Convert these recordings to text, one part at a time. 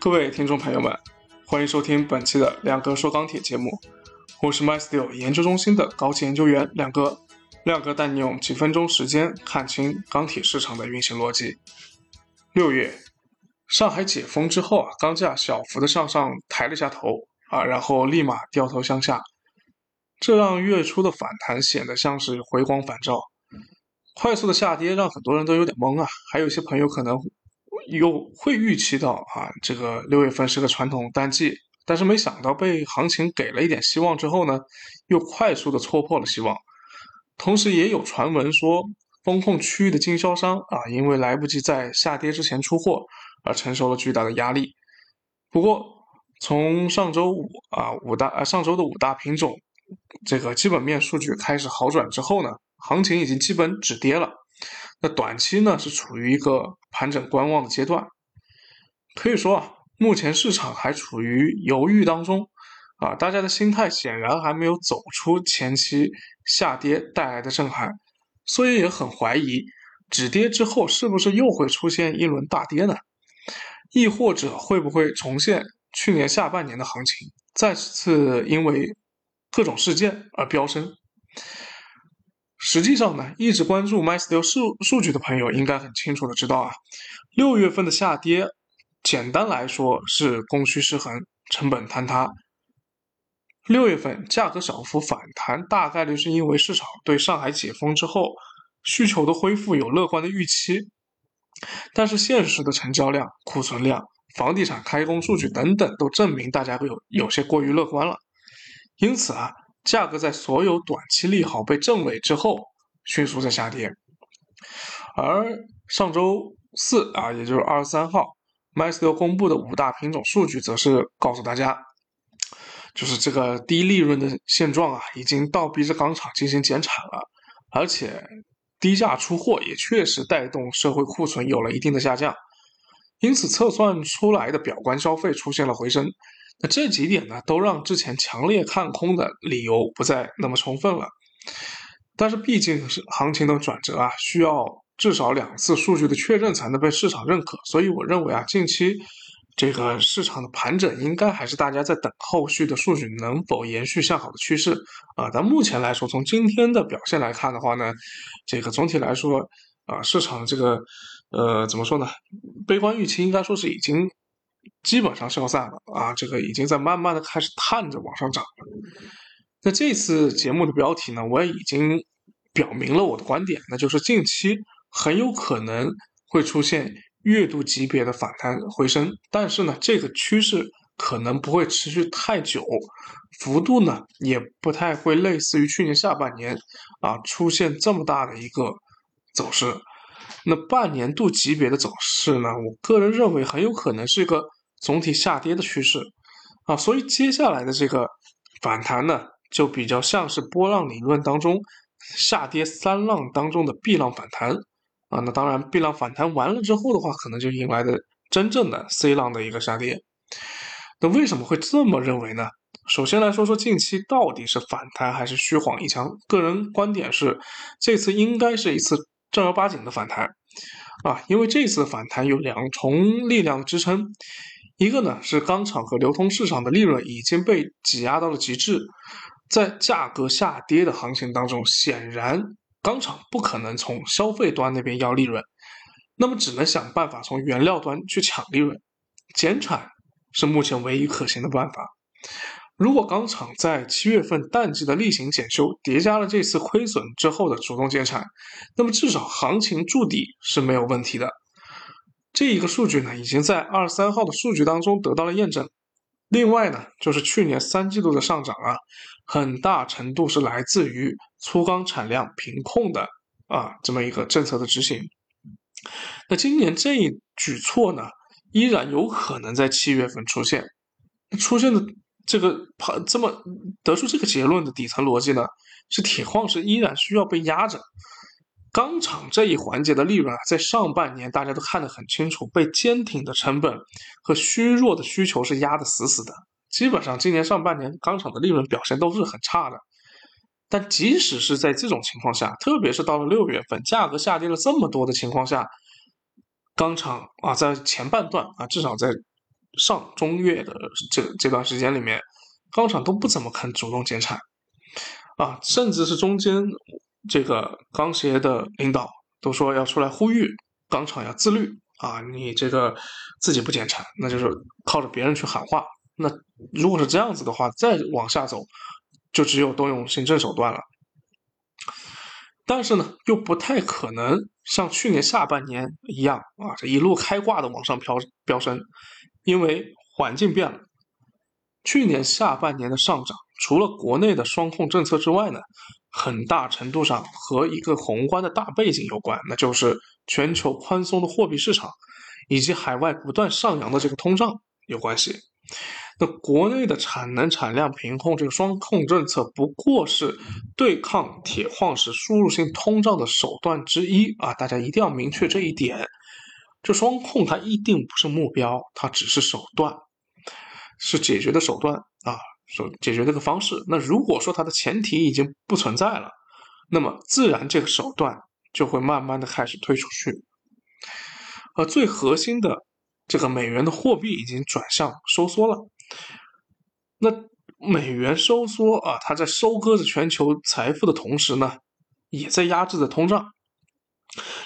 各位听众朋友们，欢迎收听本期的亮哥说钢铁节目，我是 MySteel 研究中心的高级研究员亮哥。亮哥带你用几分钟时间看清钢铁市场的运行逻辑。六月，上海解封之后啊，钢价小幅的向上抬了下头啊，然后立马掉头向下，这让月初的反弹显得像是回光返照。快速的下跌让很多人都有点懵啊，还有些朋友可能。有会预期到啊，这个六月份是个传统淡季，但是没想到被行情给了一点希望之后呢，又快速的戳破了希望。同时也有传闻说，风控区域的经销商啊，因为来不及在下跌之前出货，而承受了巨大的压力。不过从上周五啊五大啊上周的五大品种这个基本面数据开始好转之后呢，行情已经基本止跌了。那短期呢是处于一个盘整观望的阶段，可以说啊，目前市场还处于犹豫当中，啊，大家的心态显然还没有走出前期下跌带来的震撼，所以也很怀疑止跌之后是不是又会出现一轮大跌呢？亦或者会不会重现去年下半年的行情，再次因为各种事件而飙升？实际上呢，一直关注 MySteel 数数据的朋友应该很清楚的知道啊，六月份的下跌，简单来说是供需失衡、成本坍塌。六月份价格小幅反弹，大概率是因为市场对上海解封之后需求的恢复有乐观的预期，但是现实的成交量、库存量、房地产开工数据等等都证明大家会有有些过于乐观了，因此啊。价格在所有短期利好被证伪之后，迅速在下跌。而上周四啊，也就是二十三号 m y s t e l 公布的五大品种数据，则是告诉大家，就是这个低利润的现状啊，已经倒逼着钢厂进行减产了，而且低价出货也确实带动社会库存有了一定的下降，因此测算出来的表观消费出现了回升。那这几点呢，都让之前强烈看空的理由不再那么充分了。但是毕竟是行情的转折啊，需要至少两次数据的确认才能被市场认可。所以我认为啊，近期这个市场的盘整应该还是大家在等后续的数据能否延续向好的趋势啊。但目前来说，从今天的表现来看的话呢，这个总体来说啊，市场这个呃怎么说呢？悲观预期应该说是已经。基本上消散了啊，这个已经在慢慢的开始探着往上涨了。那这次节目的标题呢，我也已经表明了我的观点，那就是近期很有可能会出现月度级别的反弹回升，但是呢，这个趋势可能不会持续太久，幅度呢也不太会类似于去年下半年啊出现这么大的一个走势。那半年度级别的走势呢？我个人认为很有可能是一个总体下跌的趋势啊，所以接下来的这个反弹呢，就比较像是波浪理论当中下跌三浪当中的 B 浪反弹啊。那当然，B 浪反弹完了之后的话，可能就迎来的真正的 C 浪的一个下跌。那为什么会这么认为呢？首先来说说近期到底是反弹还是虚晃一枪？个人观点是，这次应该是一次。正儿八经的反弹啊，因为这次反弹有两重力量支撑，一个呢是钢厂和流通市场的利润已经被挤压到了极致，在价格下跌的行情当中，显然钢厂不可能从消费端那边要利润，那么只能想办法从原料端去抢利润，减产是目前唯一可行的办法。如果钢厂在七月份淡季的例行检修叠加了这次亏损之后的主动减产，那么至少行情筑底是没有问题的。这一个数据呢，已经在二十三号的数据当中得到了验证。另外呢，就是去年三季度的上涨啊，很大程度是来自于粗钢产量平控的啊这么一个政策的执行。那今年这一举措呢，依然有可能在七月份出现，出现的。这个判这么得出这个结论的底层逻辑呢，是铁矿石依然需要被压着，钢厂这一环节的利润啊，在上半年大家都看得很清楚，被坚挺的成本和虚弱的需求是压得死死的。基本上今年上半年钢厂的利润表现都是很差的。但即使是在这种情况下，特别是到了六月份，价格下跌了这么多的情况下，钢厂啊，在前半段啊，至少在。上中月的这这段时间里面，钢厂都不怎么肯主动减产，啊，甚至是中间这个钢协的领导都说要出来呼吁钢厂要自律啊，你这个自己不减产，那就是靠着别人去喊话。那如果是这样子的话，再往下走，就只有动用行政手段了。但是呢，又不太可能像去年下半年一样啊，这一路开挂的往上飙飙升，因为环境变了。去年下半年的上涨，除了国内的双控政策之外呢，很大程度上和一个宏观的大背景有关，那就是全球宽松的货币市场以及海外不断上扬的这个通胀有关系。那国内的产能产量平控这个双控政策，不过是对抗铁矿石输入性通胀的手段之一啊！大家一定要明确这一点。这双控它一定不是目标，它只是手段，是解决的手段啊，手解决这个方式。那如果说它的前提已经不存在了，那么自然这个手段就会慢慢的开始推出去。而最核心的这个美元的货币已经转向收缩了。那美元收缩啊，它在收割着全球财富的同时呢，也在压制着通胀。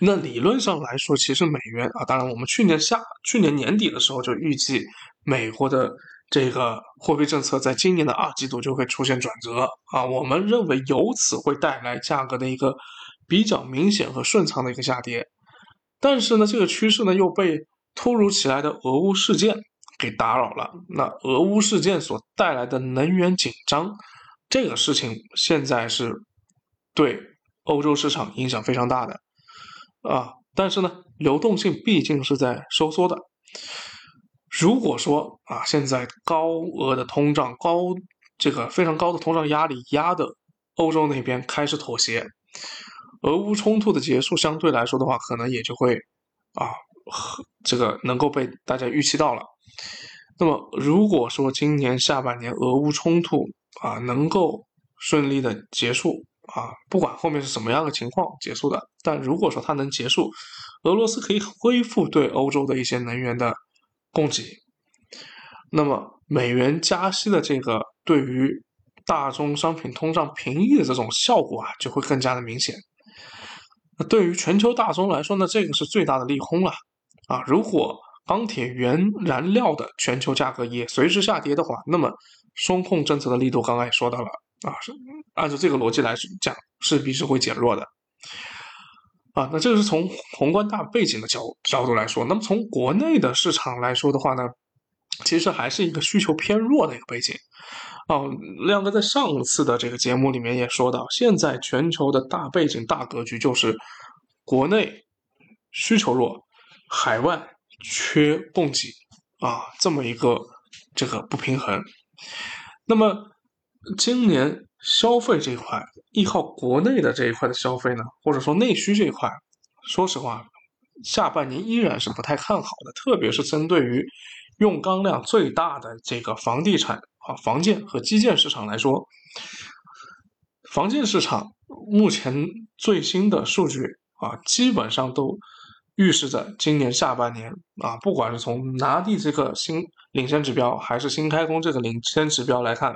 那理论上来说，其实美元啊，当然我们去年下去年年底的时候就预计美国的这个货币政策在今年的二季度就会出现转折啊，我们认为由此会带来价格的一个比较明显和顺畅的一个下跌。但是呢，这个趋势呢又被突如其来的俄乌事件。给打扰了。那俄乌事件所带来的能源紧张，这个事情现在是对欧洲市场影响非常大的啊。但是呢，流动性毕竟是在收缩的。如果说啊，现在高额的通胀、高这个非常高的通胀压力压的欧洲那边开始妥协，俄乌冲突的结束相对来说的话，可能也就会啊，这个能够被大家预期到了。那么，如果说今年下半年俄乌冲突啊能够顺利的结束啊，不管后面是什么样的情况结束的，但如果说它能结束，俄罗斯可以恢复对欧洲的一些能源的供给，那么美元加息的这个对于大宗商品通胀平抑的这种效果啊，就会更加的明显。那对于全球大宗来说呢，这个是最大的利空了啊，如果。钢铁原燃料的全球价格也随之下跌的话，那么双控政策的力度刚刚也说到了啊，是按照这个逻辑来讲，势必是会减弱的啊。那这个是从宏观大背景的角角度来说，那么从国内的市场来说的话呢，其实还是一个需求偏弱的一个背景啊。亮哥在上次的这个节目里面也说到，现在全球的大背景大格局就是国内需求弱，海外。缺供给啊，这么一个这个不平衡。那么今年消费这一块，依靠国内的这一块的消费呢，或者说内需这一块，说实话，下半年依然是不太看好的。特别是针对于用钢量最大的这个房地产啊、房建和基建市场来说，房建市场目前最新的数据啊，基本上都。预示着今年下半年啊，不管是从拿地这个新领先指标，还是新开工这个领先指标来看，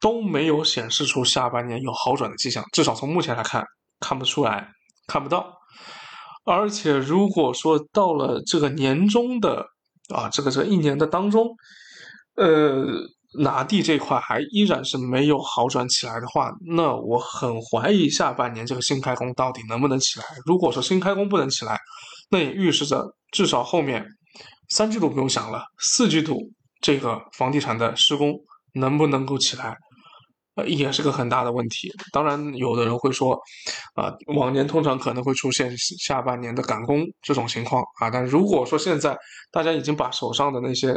都没有显示出下半年有好转的迹象。至少从目前来看，看不出来，看不到。而且如果说到了这个年终的啊，这个这一年的当中，呃。拿地这块还依然是没有好转起来的话，那我很怀疑下半年这个新开工到底能不能起来。如果说新开工不能起来，那也预示着至少后面三季度不用想了，四季度这个房地产的施工能不能够起来，也是个很大的问题。当然，有的人会说，啊，往年通常可能会出现下半年的赶工这种情况啊，但如果说现在大家已经把手上的那些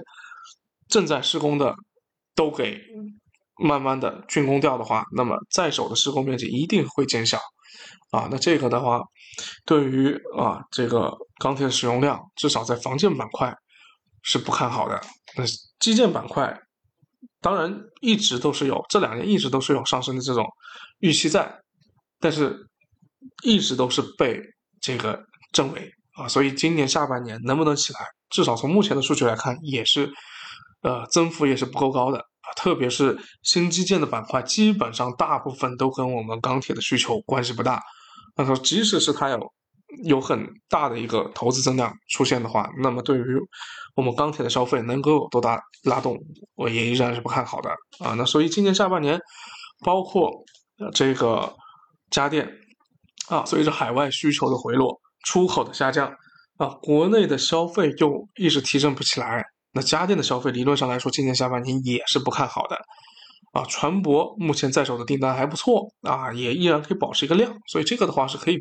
正在施工的，都给慢慢的竣工掉的话，那么在手的施工面积一定会减小，啊，那这个的话，对于啊这个钢铁的使用量，至少在房建板块是不看好的。那基建板块，当然一直都是有这两年一直都是有上升的这种预期在，但是一直都是被这个证伪啊，所以今年下半年能不能起来，至少从目前的数据来看，也是，呃，增幅也是不够高的啊。特别是新基建的板块，基本上大部分都跟我们钢铁的需求关系不大。那说，即使是它有有很大的一个投资增量出现的话，那么对于我们钢铁的消费能够有多大拉动，我也依然是不看好的啊。那所以今年下半年，包括这个家电啊，随着海外需求的回落。出口的下降啊，国内的消费又一直提振不起来，那家电的消费理论上来说，今年下半年也是不看好的啊。船舶目前在手的订单还不错啊，也依然可以保持一个量，所以这个的话是可以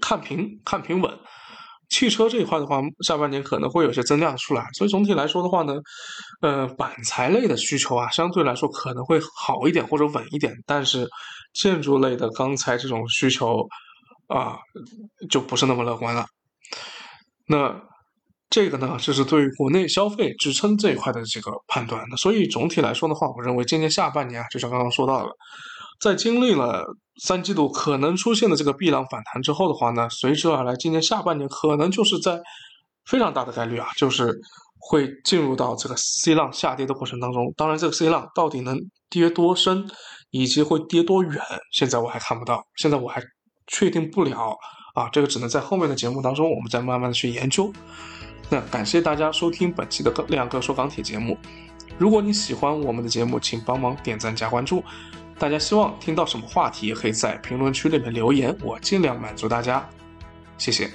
看平看平稳。汽车这一块的话，下半年可能会有些增量出来，所以总体来说的话呢，呃，板材类的需求啊，相对来说可能会好一点或者稳一点，但是建筑类的钢材这种需求。啊，就不是那么乐观了。那这个呢，就是对于国内消费支撑这一块的这个判断。那所以总体来说的话，我认为今年下半年啊，就像刚刚说到了，在经历了三季度可能出现的这个 B 浪反弹之后的话呢，随之而来，今年下半年可能就是在非常大的概率啊，就是会进入到这个 C 浪下跌的过程当中。当然，这个 C 浪到底能跌多深，以及会跌多远，现在我还看不到。现在我还。确定不了啊，这个只能在后面的节目当中，我们再慢慢的去研究。那感谢大家收听本期的亮哥说钢铁节目。如果你喜欢我们的节目，请帮忙点赞加关注。大家希望听到什么话题，可以在评论区里面留言，我尽量满足大家。谢谢。